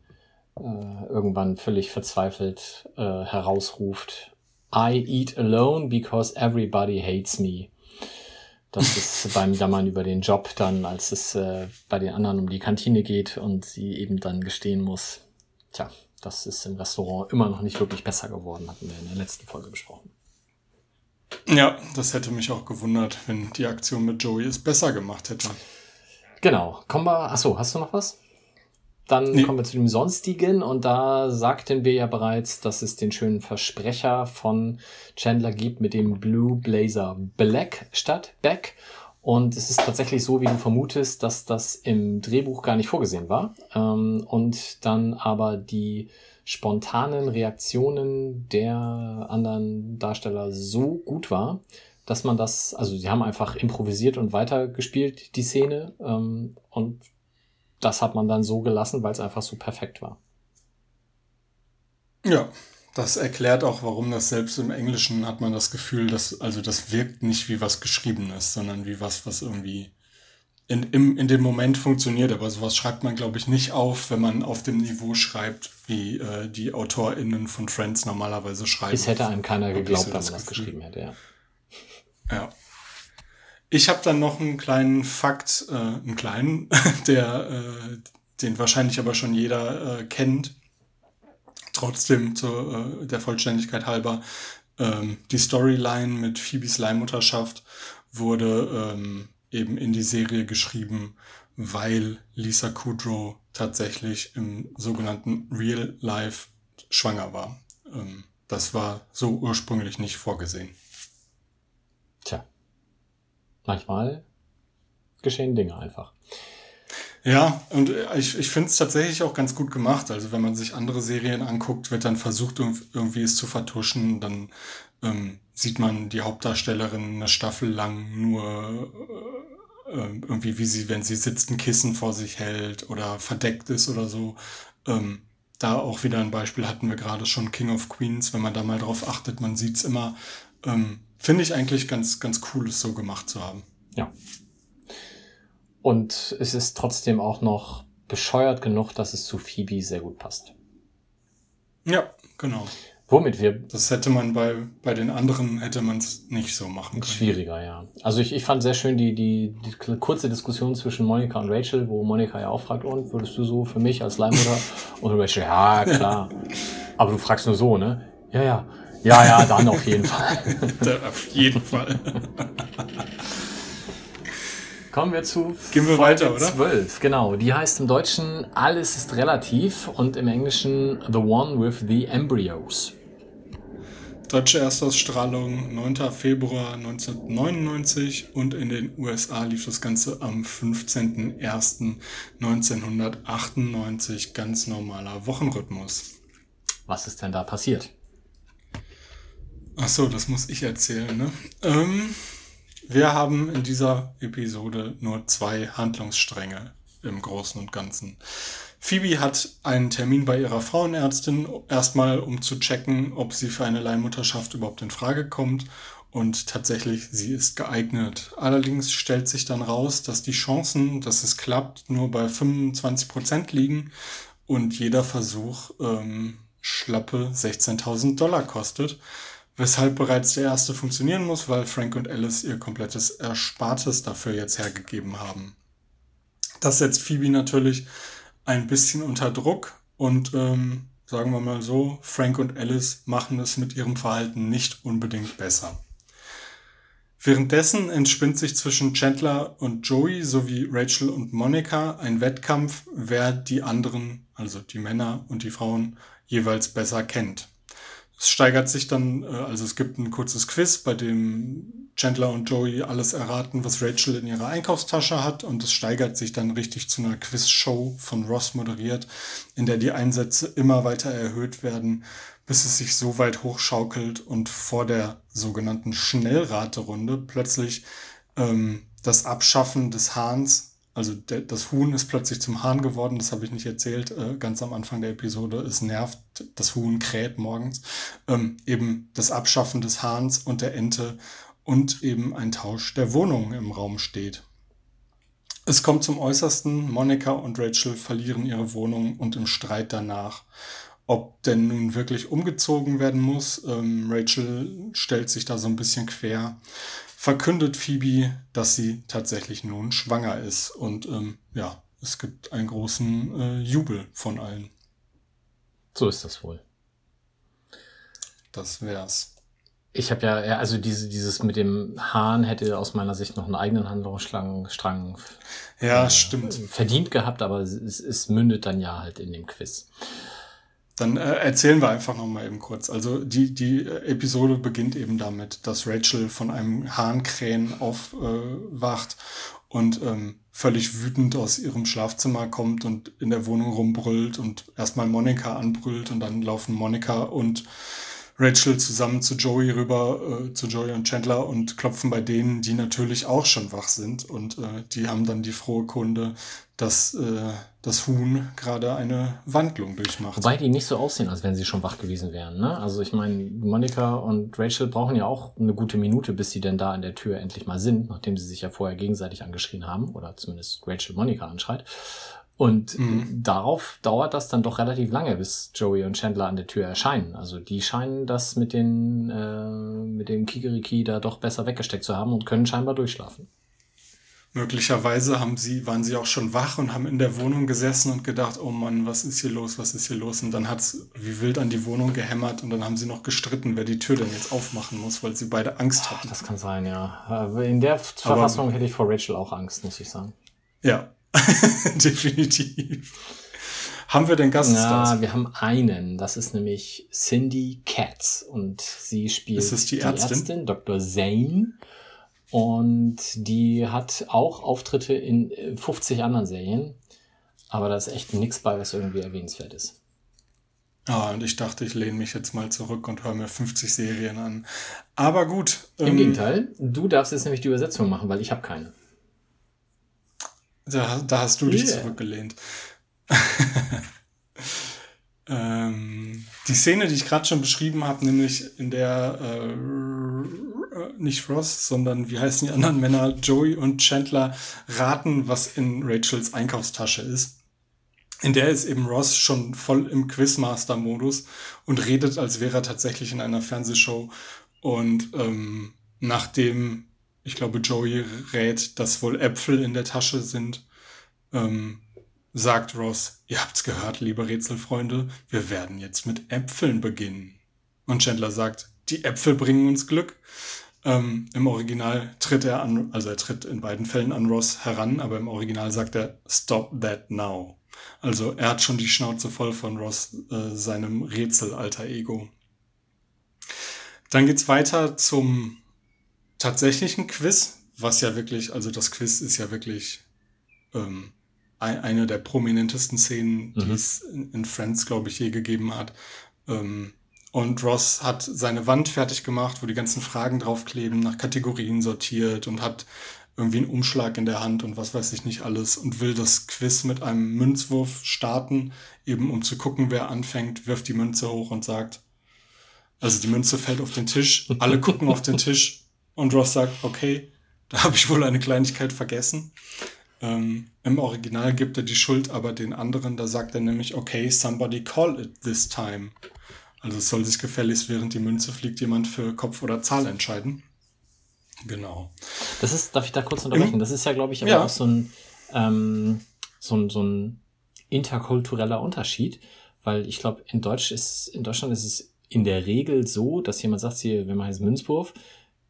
äh, irgendwann völlig verzweifelt äh, herausruft, I eat alone because everybody hates me. Das ist beim Jammern über den Job dann, als es äh, bei den anderen um die Kantine geht und sie eben dann gestehen muss, tja, das ist im Restaurant immer noch nicht wirklich besser geworden, hatten wir in der letzten Folge besprochen. Ja, das hätte mich auch gewundert, wenn die Aktion mit Joey es besser gemacht hätte. Genau. Kommen wir. Achso, hast du noch was? Dann nee. kommen wir zu dem Sonstigen und da sagten wir ja bereits, dass es den schönen Versprecher von Chandler gibt mit dem Blue Blazer Black statt Back. Und es ist tatsächlich so, wie du vermutest, dass das im Drehbuch gar nicht vorgesehen war. Ähm, und dann aber die spontanen Reaktionen der anderen Darsteller so gut war, dass man das, also sie haben einfach improvisiert und weitergespielt, die Szene. Ähm, und das hat man dann so gelassen, weil es einfach so perfekt war. Ja, das erklärt auch, warum das selbst im Englischen hat man das Gefühl, dass, also das wirkt nicht wie was Geschriebenes, sondern wie was, was irgendwie in, im, in dem Moment funktioniert. Aber sowas schreibt man, glaube ich, nicht auf, wenn man auf dem Niveau schreibt, wie äh, die AutorInnen von Friends normalerweise schreiben. Es hätte einem keiner geglaubt, wenn man das geschrieben hätte, ja. Ja. Ich habe dann noch einen kleinen Fakt, äh, einen kleinen, der, äh, den wahrscheinlich aber schon jeder äh, kennt. Trotzdem zur äh, der Vollständigkeit halber. Ähm, die Storyline mit Phoebes Leihmutterschaft wurde ähm, eben in die Serie geschrieben, weil Lisa Kudrow tatsächlich im sogenannten Real Life schwanger war. Ähm, das war so ursprünglich nicht vorgesehen. Tja manchmal geschehen Dinge einfach. Ja, und ich, ich finde es tatsächlich auch ganz gut gemacht. Also wenn man sich andere Serien anguckt, wird dann versucht, irgendwie es zu vertuschen. Dann ähm, sieht man die Hauptdarstellerin eine Staffel lang nur äh, äh, irgendwie, wie sie, wenn sie sitzt, ein Kissen vor sich hält oder verdeckt ist oder so. Ähm, da auch wieder ein Beispiel hatten wir gerade schon, King of Queens. Wenn man da mal drauf achtet, man sieht's immer. Ähm, Finde ich eigentlich ganz, ganz cool, es so gemacht zu haben. Ja. Und es ist trotzdem auch noch bescheuert genug, dass es zu Phoebe sehr gut passt. Ja, genau. Womit wir. Das hätte man bei, bei den anderen hätte man es nicht so machen können. Schwieriger, ja. Also ich, ich fand sehr schön die, die, die kurze Diskussion zwischen Monika und Rachel, wo Monika ja auch fragt, und würdest du so für mich als Leihmutter? und Rachel, ja, klar. Aber du fragst nur so, ne? Ja, ja. Ja, ja, dann auf jeden Fall. auf jeden Fall. Kommen wir zu Gehen wir Folge weiter, oder? 12. Genau, die heißt im Deutschen Alles ist relativ und im Englischen The One with the Embryos. Deutsche Erstausstrahlung 9. Februar 1999 und in den USA lief das Ganze am 15.01.1998, ganz normaler Wochenrhythmus. Was ist denn da passiert? Ach so, das muss ich erzählen, ne? Ähm, wir haben in dieser Episode nur zwei Handlungsstränge im Großen und Ganzen. Phoebe hat einen Termin bei ihrer Frauenärztin, erstmal um zu checken, ob sie für eine Leihmutterschaft überhaupt in Frage kommt. Und tatsächlich, sie ist geeignet. Allerdings stellt sich dann raus, dass die Chancen, dass es klappt, nur bei 25 Prozent liegen und jeder Versuch ähm, schlappe 16.000 Dollar kostet. Weshalb bereits der erste funktionieren muss, weil Frank und Alice ihr komplettes Erspartes dafür jetzt hergegeben haben. Das setzt Phoebe natürlich ein bisschen unter Druck und ähm, sagen wir mal so, Frank und Alice machen es mit ihrem Verhalten nicht unbedingt besser. Währenddessen entspinnt sich zwischen Chandler und Joey sowie Rachel und Monica ein Wettkampf, wer die anderen, also die Männer und die Frauen, jeweils besser kennt. Es steigert sich dann, äh, also es gibt ein kurzes Quiz, bei dem Chandler und Joey alles erraten, was Rachel in ihrer Einkaufstasche hat. Und es steigert sich dann richtig zu einer Quizshow von Ross moderiert, in der die Einsätze immer weiter erhöht werden, bis es sich so weit hochschaukelt und vor der sogenannten Schnellraterunde plötzlich ähm, das Abschaffen des Hahns also der, das Huhn ist plötzlich zum Hahn geworden, das habe ich nicht erzählt, äh, ganz am Anfang der Episode. Es nervt, das Huhn kräht morgens. Ähm, eben das Abschaffen des Hahns und der Ente und eben ein Tausch der Wohnungen im Raum steht. Es kommt zum Äußersten, Monika und Rachel verlieren ihre Wohnung und im Streit danach, ob denn nun wirklich umgezogen werden muss. Ähm, Rachel stellt sich da so ein bisschen quer verkündet Phoebe, dass sie tatsächlich nun schwanger ist. Und ähm, ja, es gibt einen großen äh, Jubel von allen. So ist das wohl. Das wär's. Ich habe ja, also diese, dieses mit dem Hahn hätte aus meiner Sicht noch einen eigenen Handlungsstrang ja, äh, stimmt. verdient gehabt, aber es, es mündet dann ja halt in dem Quiz. Dann äh, erzählen wir einfach noch mal eben kurz. Also die, die äh, Episode beginnt eben damit, dass Rachel von einem Hahnkrähen aufwacht äh, und ähm, völlig wütend aus ihrem Schlafzimmer kommt und in der Wohnung rumbrüllt und erstmal Monika anbrüllt und dann laufen Monika und Rachel zusammen zu Joey rüber, äh, zu Joey und Chandler und klopfen bei denen, die natürlich auch schon wach sind. Und äh, die haben dann die frohe Kunde, dass äh, das Huhn gerade eine Wandlung durchmacht. Wobei die nicht so aussehen, als wenn sie schon wach gewesen wären. Ne? Also ich meine, Monika und Rachel brauchen ja auch eine gute Minute, bis sie denn da an der Tür endlich mal sind, nachdem sie sich ja vorher gegenseitig angeschrien haben oder zumindest Rachel Monika anschreit. Und mhm. darauf dauert das dann doch relativ lange, bis Joey und Chandler an der Tür erscheinen. Also die scheinen das mit den äh, mit dem Kikeriki da doch besser weggesteckt zu haben und können scheinbar durchschlafen. Möglicherweise haben sie, waren sie auch schon wach und haben in der Wohnung gesessen und gedacht, oh Mann, was ist hier los, was ist hier los? Und dann hat's wie wild an die Wohnung gehämmert und dann haben sie noch gestritten, wer die Tür denn jetzt aufmachen muss, weil sie beide Angst hatten. Das kann sein, ja. In der Verfassung hätte ich vor Rachel auch Angst, muss ich sagen. Ja, definitiv. Haben wir den Gaststars? Ja, wir haben einen. Das ist nämlich Cindy Katz und sie spielt ist es die, Ärztin? die Ärztin Dr. Zane. Und die hat auch Auftritte in 50 anderen Serien. Aber da ist echt nichts bei, was irgendwie erwähnenswert ist. Ah, und ich dachte, ich lehne mich jetzt mal zurück und höre mir 50 Serien an. Aber gut. Im ähm, Gegenteil, du darfst jetzt nämlich die Übersetzung machen, weil ich habe keine. Da, da hast du dich zurückgelehnt. ähm, die Szene, die ich gerade schon beschrieben habe, nämlich in der äh, nicht Ross, sondern wie heißen die anderen Männer, Joey und Chandler, raten, was in Rachels Einkaufstasche ist. In der ist eben Ross schon voll im Quizmaster-Modus und redet, als wäre er tatsächlich in einer Fernsehshow. Und ähm, nachdem, ich glaube, Joey rät, dass wohl Äpfel in der Tasche sind, ähm, sagt Ross, ihr habt's gehört, liebe Rätselfreunde, wir werden jetzt mit Äpfeln beginnen. Und Chandler sagt, die Äpfel bringen uns Glück. Ähm, Im Original tritt er an, also er tritt in beiden Fällen an Ross heran, aber im Original sagt er, stop that now. Also er hat schon die Schnauze voll von Ross, äh, seinem Rätsel-alter Ego. Dann geht's weiter zum tatsächlichen Quiz, was ja wirklich, also das Quiz ist ja wirklich ähm, eine der prominentesten Szenen, die mhm. es in, Friends, glaube ich, je gegeben hat. Ähm, und Ross hat seine Wand fertig gemacht, wo die ganzen Fragen draufkleben, nach Kategorien sortiert und hat irgendwie einen Umschlag in der Hand und was weiß ich nicht alles und will das Quiz mit einem Münzwurf starten, eben um zu gucken, wer anfängt, wirft die Münze hoch und sagt, also die Münze fällt auf den Tisch, alle gucken auf den Tisch und Ross sagt, okay, da habe ich wohl eine Kleinigkeit vergessen. Ähm, Im Original gibt er die Schuld aber den anderen, da sagt er nämlich, okay, somebody call it this time. Also es soll sich gefälligst, während die Münze fliegt, jemand für Kopf oder Zahl entscheiden. Genau. Das ist, darf ich da kurz unterbrechen? Das ist ja, glaube ich, aber Ja. auch so ein, ähm, so ein, so ein interkultureller Unterschied, weil ich glaube, in Deutsch ist, in Deutschland ist es in der Regel so, dass jemand sagt, hier, wenn man heißt Münzwurf,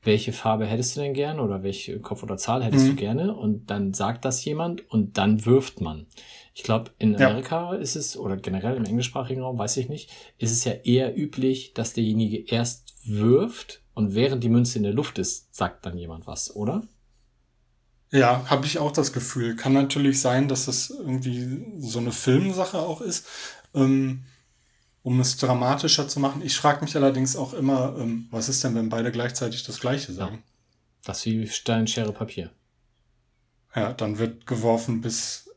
welche Farbe hättest du denn gern oder welche Kopf oder Zahl hättest Mhm. du gerne? Und dann sagt das jemand und dann wirft man. Ich glaube, in Ja. Amerika ist es, oder generell im englischsprachigen Raum, weiß ich nicht, ist es ja eher üblich, dass derjenige erst wirft und während die Münze in der Luft ist, sagt dann jemand was, oder? Ja, habe ich auch das Gefühl. Kann natürlich sein, dass es irgendwie so eine Filmsache auch ist, ähm, um es dramatischer zu machen. Ich frage mich allerdings auch immer, ähm, was ist denn, wenn beide gleichzeitig das Gleiche sagen? Das ist wie Stein, Schere, Papier. Ja, dann wird geworfen, bis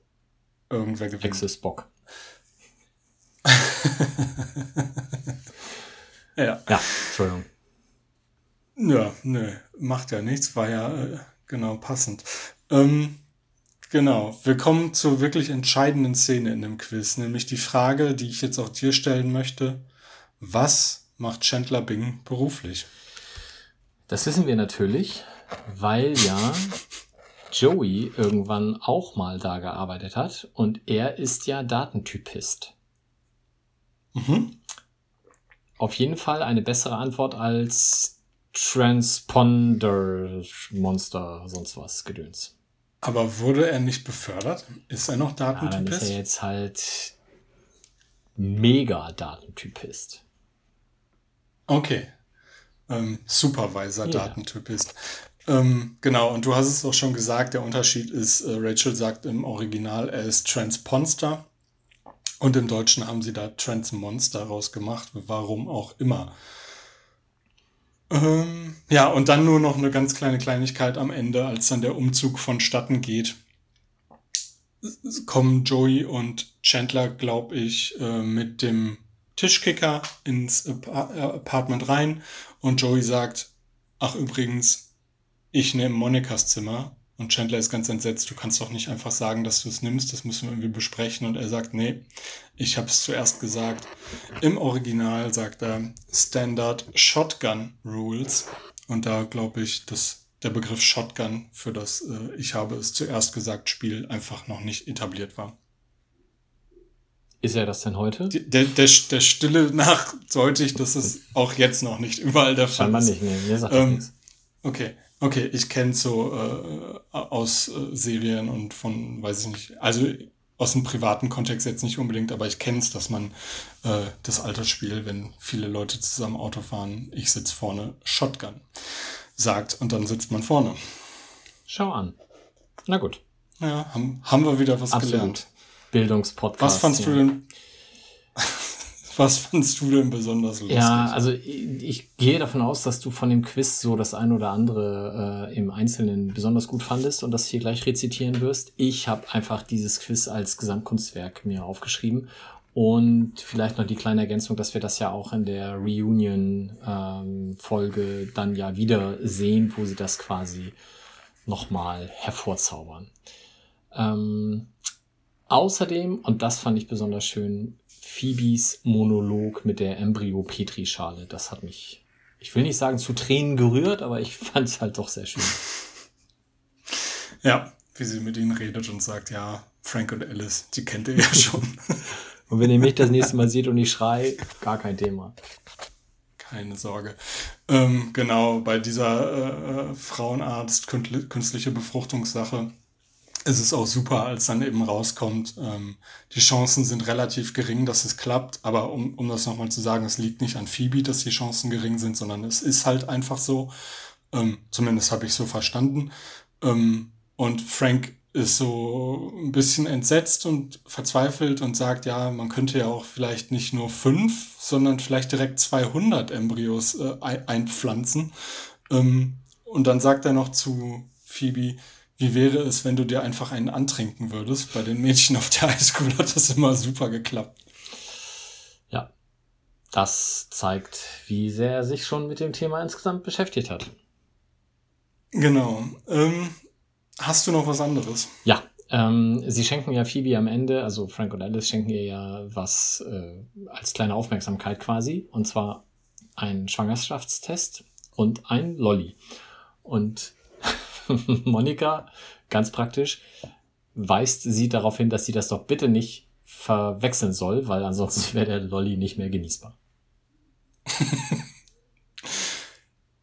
irgendwer gewinnt. Exis Bock. Ja. Ja, Entschuldigung. Ja, nö, macht ja nichts, war ja äh, genau passend. Ähm, genau, wir kommen zur wirklich entscheidenden Szene in dem Quiz, nämlich die Frage, die ich jetzt auch dir stellen möchte. Was macht Chandler Bing beruflich? Das wissen wir natürlich, weil ja Joey irgendwann auch mal da gearbeitet hat und er ist ja Datentypist. Mhm. Auf jeden Fall eine bessere Antwort als Transponder Monster, sonst was Gedöns. Aber wurde er nicht befördert? Ist er noch Ja, dann ist Datentypist? er jetzt halt mega Datentypist. Okay. Ähm, Supervisor Ja. Datentypist. Ähm, genau, und du hast es auch schon gesagt, der Unterschied ist, äh, Rachel sagt im Original, er ist Transponster. Und im Deutschen haben sie da Transmonster rausgemacht, warum auch immer. Ähm, ja, und dann nur noch eine ganz kleine Kleinigkeit am Ende, als dann der Umzug vonstatten geht. Kommen Joey und Chandler, glaube ich, äh, mit dem Tischkicker ins äh, Apartment rein und Joey sagt, ach übrigens, ich nehme Monikas Zimmer und Chandler ist ganz entsetzt, du kannst doch nicht einfach sagen, dass du es nimmst, das müssen wir irgendwie besprechen und er sagt, nee, ich habe es zuerst gesagt. Im Original sagt er Standard Shotgun Rules und da glaube ich, dass der Begriff Shotgun für das äh, Ich habe es zuerst gesagt Spiel einfach noch nicht etabliert war. Ist er das denn heute? Der, der, der Stille nach deutlich, dass es auch jetzt noch nicht überall der Fall Scheinbar ist. nicht, nee, mir sagt Ähm, nichts. Okay, okay, ich kenne so äh, aus äh, Serien und von, weiß ich nicht, also aus dem privaten Kontext jetzt nicht unbedingt, aber ich kenne es, dass man äh, das Altersspiel, wenn viele Leute zusammen Auto fahren, ich sitz vorne, Shotgun sagt und dann sitzt man vorne. Schau an. Na gut, Ja, haben, haben wir wieder was absolut. gelernt. Bildungspodcast. Was fandst ja. du denn? Was fandst du denn besonders lustig? Ja, also ich, ich gehe davon aus, dass du von dem Quiz so das ein oder andere äh, im Einzelnen besonders gut fandest und das hier gleich rezitieren wirst. Ich habe einfach dieses Quiz als Gesamtkunstwerk mir aufgeschrieben und vielleicht noch die kleine Ergänzung, dass wir das ja auch in der Reunion-Folge dann ja wieder sehen, wo sie das quasi nochmal hervorzaubern. Ähm, außerdem, und das fand ich besonders schön, Phoebes Monolog mit der Embryo-Petrischale. Das hat mich, ich will nicht sagen zu Tränen gerührt, aber ich fand es halt doch sehr schön. Ja, wie sie mit ihnen redet und sagt, ja, Frank und Alice, die kennt ihr ja schon. Und wenn ihr mich das nächste Mal seht und ich schrei, gar kein Thema. Keine Sorge. Ähm, genau, bei dieser äh, Frauenarzt kündli- Befruchtungssache ist es auch super, als dann eben rauskommt, ähm, die Chancen sind relativ gering, dass es klappt, aber um, um das nochmal zu sagen, es liegt nicht an Phoebe, dass die Chancen gering sind, sondern es ist halt einfach so. Ähm, zumindest habe ich so verstanden. Ähm, und Frank ist so ein bisschen entsetzt und verzweifelt und sagt, ja, man könnte ja auch vielleicht nicht nur fünf, sondern vielleicht direkt 200 Embryos äh, ein- einpflanzen. Ähm, und dann sagt er noch zu Phoebe, wie wäre es, wenn du dir einfach einen antrinken würdest? Bei den Mädchen auf der Highschool hat das immer super geklappt. Ja, das zeigt, wie sehr er sich schon mit dem Thema insgesamt beschäftigt hat. Genau. Ähm, hast du noch was anderes? Ja, ähm, sie schenken ja Phoebe am Ende, also Frank und Alice schenken ihr ja was äh, als kleine Aufmerksamkeit quasi, und zwar einen Schwangerschaftstest und ein Lolly. Und Monika, ganz praktisch, weist sie darauf hin, dass sie das doch bitte nicht verwechseln soll, weil ansonsten wäre der Lolly nicht mehr genießbar.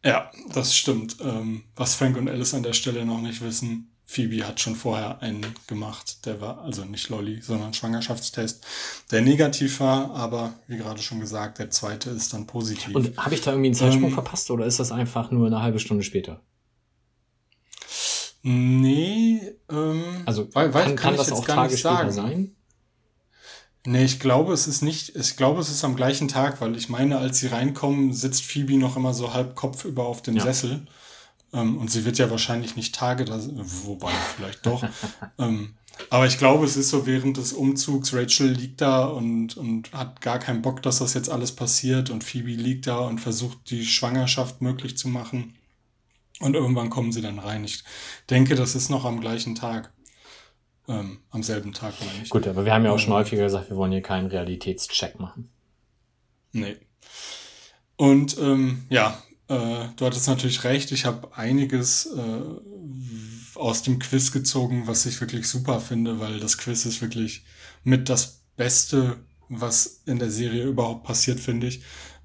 ja, das stimmt. Ähm, was Frank und Alice an der Stelle noch nicht wissen, Phoebe hat schon vorher einen gemacht, der war also nicht Lolly, sondern Schwangerschaftstest, der negativ war, aber wie gerade schon gesagt, der zweite ist dann positiv. Und habe ich da irgendwie einen Zeitsprung ähm, verpasst oder ist das einfach nur eine halbe Stunde später? Nee, ähm, also weil, weil, kann, kann, kann das auch Tage später sein? Nee, ich glaube, es ist nicht, ich glaube, es ist am gleichen Tag, weil ich meine, als sie reinkommen, sitzt Phoebe noch immer so halb Kopf über auf dem ja. Sessel. Ähm, und sie wird ja wahrscheinlich nicht Tage da, wobei vielleicht doch. ähm, aber ich glaube, es ist so während des Umzugs, Rachel liegt da und, und hat gar keinen Bock, dass das jetzt alles passiert und Phoebe liegt da und versucht, die Schwangerschaft möglich zu machen. Und irgendwann kommen sie dann rein. Ich denke, das ist noch am gleichen Tag. Ähm, am selben Tag, meine ich. Gut, aber wir haben ja auch schon ähm, häufiger gesagt, wir wollen hier keinen Realitätscheck machen. Nee. Und ähm, ja, äh, du hattest natürlich recht. Ich habe einiges äh, aus dem Quiz gezogen, was ich wirklich super finde, weil das Quiz ist wirklich mit das Beste, was in der Serie überhaupt passiert, finde ich.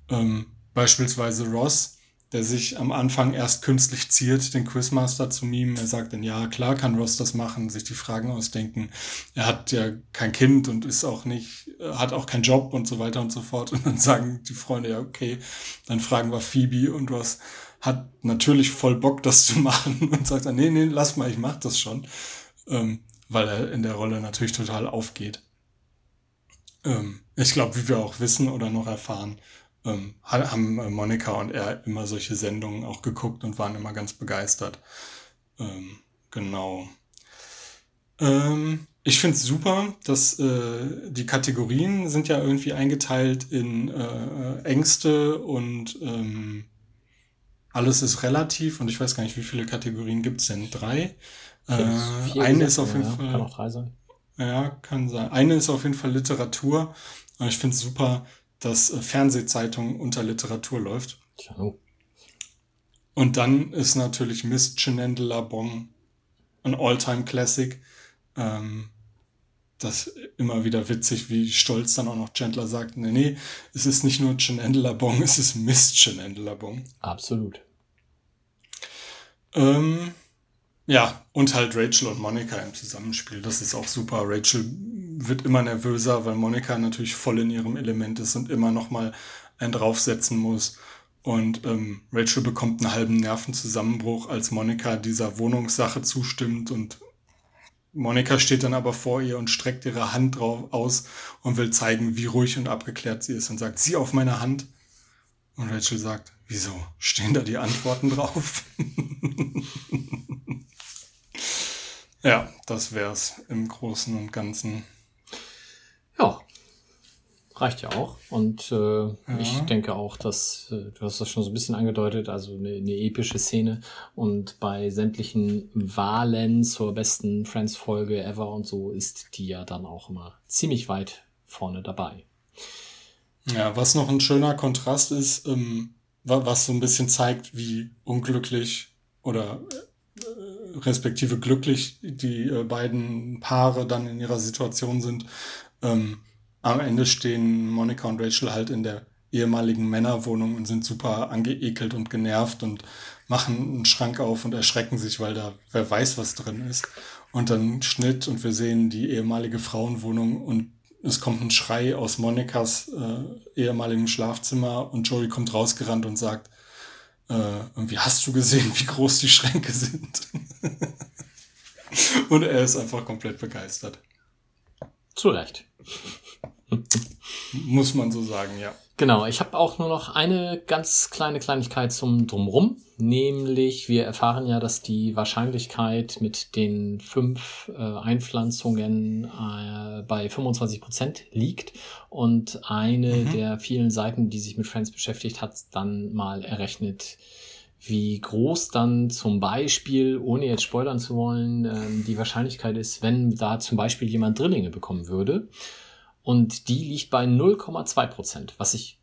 Ähm, beispielsweise Ross der sich am Anfang erst künstlich ziert, den Quizmaster zu mimen. Er sagt dann, ja, klar kann Ross das machen, sich die Fragen ausdenken. Er hat ja kein Kind und ist auch nicht, hat auch keinen Job und so weiter und so fort. Und dann sagen die Freunde, ja, okay, dann fragen wir Phoebe und Ross hat natürlich voll Bock, das zu machen und sagt dann, nee, nee, lass mal, ich mach das schon. Ähm, weil er in der Rolle natürlich total aufgeht. Ähm, ich glaube, wie wir auch wissen oder noch erfahren, ähm, haben äh, Monika und er immer solche Sendungen auch geguckt und waren immer ganz begeistert. Ähm, genau. Ähm, ich finde es super, dass äh, die Kategorien sind ja irgendwie eingeteilt in äh, Ängste und ähm, alles ist relativ und ich weiß gar nicht, wie viele Kategorien gibt es denn? Drei? Äh, eine ist auf jeden ja, Fall. Kann auch drei sein. Ja, kann sein. Eine ist auf jeden Fall Literatur. Aber ich finde es super, dass äh, Fernsehzeitung unter Literatur läuft. Tja. Und dann ist natürlich Miss Chenin de la Bon ein All-Time Classic. Ähm, das immer wieder witzig, wie stolz dann auch noch Chandler sagt, nee, nee, es ist nicht nur Chenin de la Bon, es ist Miss Chenin de la Bon. Absolut. Ähm, ja, und halt Rachel und Monika im Zusammenspiel. Das ist auch super. Rachel wird immer nervöser, weil Monika natürlich voll in ihrem Element ist und immer noch mal einen draufsetzen muss. Und ähm, Rachel bekommt einen halben Nervenzusammenbruch, als Monika dieser Wohnungssache zustimmt und Monika steht dann aber vor ihr und streckt ihre Hand drauf aus und will zeigen, wie ruhig und abgeklärt sie ist und sagt, sie auf meine Hand. Und Rachel sagt, wieso? Stehen da die Antworten drauf? Ja, das wär's im Großen und Ganzen. Ja, reicht ja auch. Und äh, ja. ich denke auch, dass äh, du hast das schon so ein bisschen angedeutet, also eine, eine epische Szene. Und bei sämtlichen Wahlen zur besten Friends-Folge ever und so ist die ja dann auch immer ziemlich weit vorne dabei. Ja, was noch ein schöner Kontrast ist, ähm, was so ein bisschen zeigt, wie unglücklich oder respektive glücklich die äh, beiden Paare dann in ihrer Situation sind. Ähm, am Ende stehen Monika und Rachel halt in der ehemaligen Männerwohnung und sind super angeekelt und genervt und machen einen Schrank auf und erschrecken sich, weil da wer weiß, was drin ist. Und dann Schnitt und wir sehen die ehemalige Frauenwohnung und es kommt ein Schrei aus Monikas äh, ehemaligem Schlafzimmer und Joey kommt rausgerannt und sagt, äh, irgendwie hast du gesehen, wie groß die Schränke sind. Und er ist einfach komplett begeistert. Zu Recht. Muss man so sagen, ja. Genau, ich habe auch nur noch eine ganz kleine Kleinigkeit zum Drumrum, nämlich wir erfahren ja, dass die Wahrscheinlichkeit mit den fünf äh, Einpflanzungen äh, bei 25 Prozent liegt und eine mhm. der vielen Seiten, die sich mit Friends beschäftigt hat, dann mal errechnet, wie groß dann zum Beispiel, ohne jetzt spoilern zu wollen, äh, die Wahrscheinlichkeit ist, wenn da zum Beispiel jemand Drillinge bekommen würde. Und die liegt bei 0,2 Prozent, was ich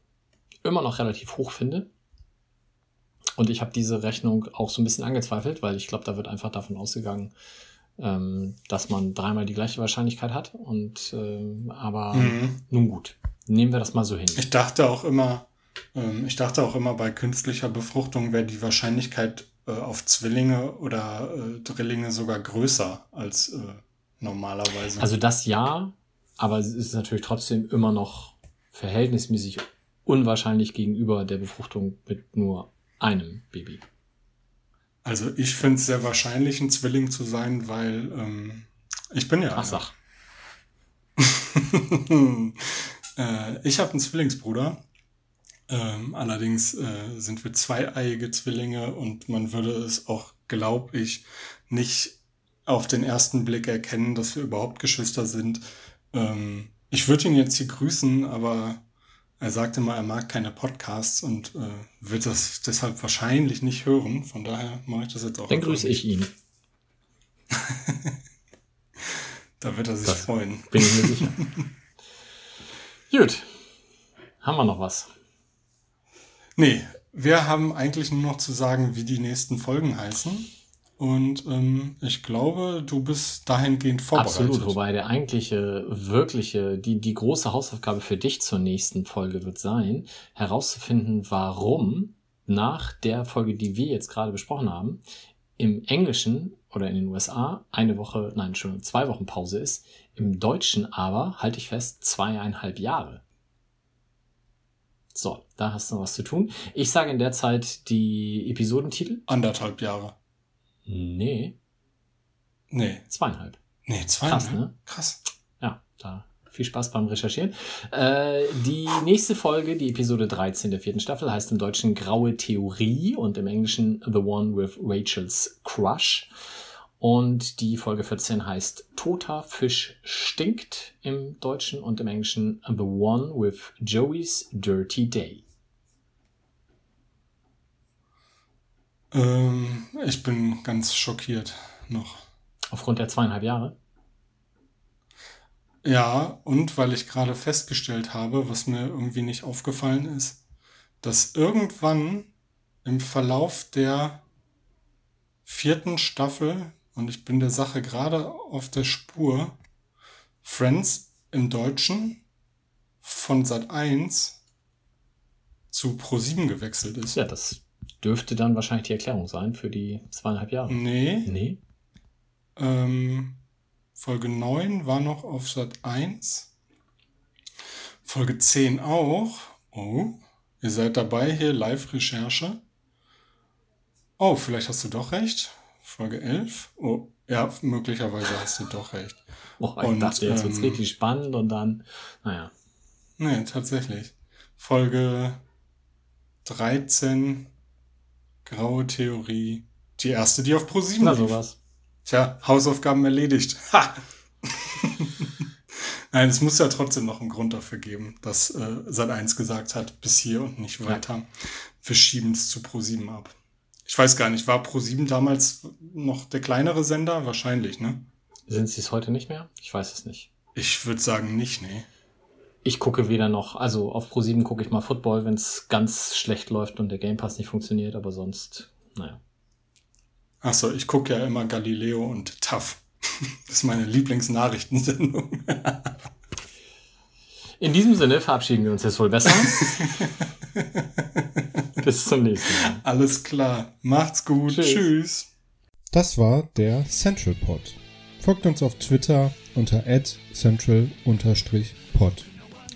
immer noch relativ hoch finde. Und ich habe diese Rechnung auch so ein bisschen angezweifelt, weil ich glaube, da wird einfach davon ausgegangen, ähm, dass man dreimal die gleiche Wahrscheinlichkeit hat. Und äh, aber mhm. nun gut, nehmen wir das mal so hin. Ich dachte auch immer, ähm, ich dachte auch immer, bei künstlicher Befruchtung wäre die Wahrscheinlichkeit äh, auf Zwillinge oder äh, Drillinge sogar größer als äh, normalerweise. Also das ja, aber es ist natürlich trotzdem immer noch verhältnismäßig unwahrscheinlich gegenüber der Befruchtung mit nur einem Baby. Also ich finde es sehr wahrscheinlich, ein Zwilling zu sein, weil ähm, ich bin ja. Ach, sag. äh, ich habe einen Zwillingsbruder. Ähm, allerdings äh, sind wir zweieiige Zwillinge und man würde es auch, glaube ich, nicht auf den ersten Blick erkennen, dass wir überhaupt Geschwister sind. Ähm, ich würde ihn jetzt hier grüßen, aber er sagte mal, er mag keine Podcasts und äh, wird das deshalb wahrscheinlich nicht hören. Von daher mache ich das jetzt auch. Dann grüße ich ihn. da wird er sich das freuen. Bin ich mir sicher. Gut. Haben wir noch was? Nee, wir haben eigentlich nur noch zu sagen, wie die nächsten Folgen heißen. Und ähm, ich glaube, du bist dahingehend vorbereitet. Absolut, wobei der eigentliche, wirkliche, die, die große Hausaufgabe für dich zur nächsten Folge wird sein, herauszufinden, warum nach der Folge, die wir jetzt gerade besprochen haben, im Englischen oder in den USA eine Woche, nein, schon zwei Wochen Pause ist, im Deutschen aber, halte ich fest, zweieinhalb Jahre. So, da hast du noch was zu tun. Ich sage in der Zeit die Episodentitel. Anderthalb Jahre. Nee. Nee. Zweieinhalb. Nee, zweieinhalb. Krass, ne? Krass. Ja, da viel Spaß beim Recherchieren. Äh, die nächste Folge, die Episode 13 der vierten Staffel, heißt im Deutschen Graue Theorie und im Englischen The One with Rachel's Crush. Und die Folge 14 heißt Toter Fisch stinkt im Deutschen und im Englischen The One with Joey's Dirty Day. Ähm, ich bin ganz schockiert noch. Aufgrund der zweieinhalb Jahre? Ja, und weil ich gerade festgestellt habe, was mir irgendwie nicht aufgefallen ist, dass irgendwann im Verlauf der vierten Staffel, und ich bin der Sache gerade auf der Spur, Friends im Deutschen von Sat 1 zu Pro 7 gewechselt ist. Ja, das dürfte dann wahrscheinlich die Erklärung sein für die zweieinhalb Jahre. Nee. Nee. Ähm, Folge 9 war noch auf Sat 1. Folge 10 auch. Oh, ihr seid dabei hier, Live-Recherche. Oh, vielleicht hast du doch recht. Folge 11. Oh, ja, möglicherweise hast du doch recht. Oh, ich und, dachte, jetzt ähm, wird's richtig spannend und dann, naja. Nee, tatsächlich. Folge 13 Graue Theorie. Die erste, die auf ProSieben Na, sowas. Tja, Hausaufgaben erledigt. Ha! Nein, es muss ja trotzdem noch einen Grund dafür geben, dass äh, Sat 1 gesagt hat, bis hier und nicht weiter. Ja. Wir schieben es zu Pro7 ab. Ich weiß gar nicht, war Pro7 damals noch der kleinere Sender? Wahrscheinlich, ne? Sind sie es heute nicht mehr? Ich weiß es nicht. Ich würde sagen nicht, nee. Ich gucke weder noch, also auf Pro7 gucke ich mal Football, wenn es ganz schlecht läuft und der Game Pass nicht funktioniert, aber sonst, naja. Achso, ich gucke ja immer Galileo und TAF. Das ist meine Lieblingsnachrichtensendung. In diesem Sinne verabschieden wir uns jetzt wohl besser. Bis zum nächsten Mal. Alles klar. Macht's gut. Tschüss. Tschüss. Das war der Central Pod. Folgt uns auf Twitter unter central-pod.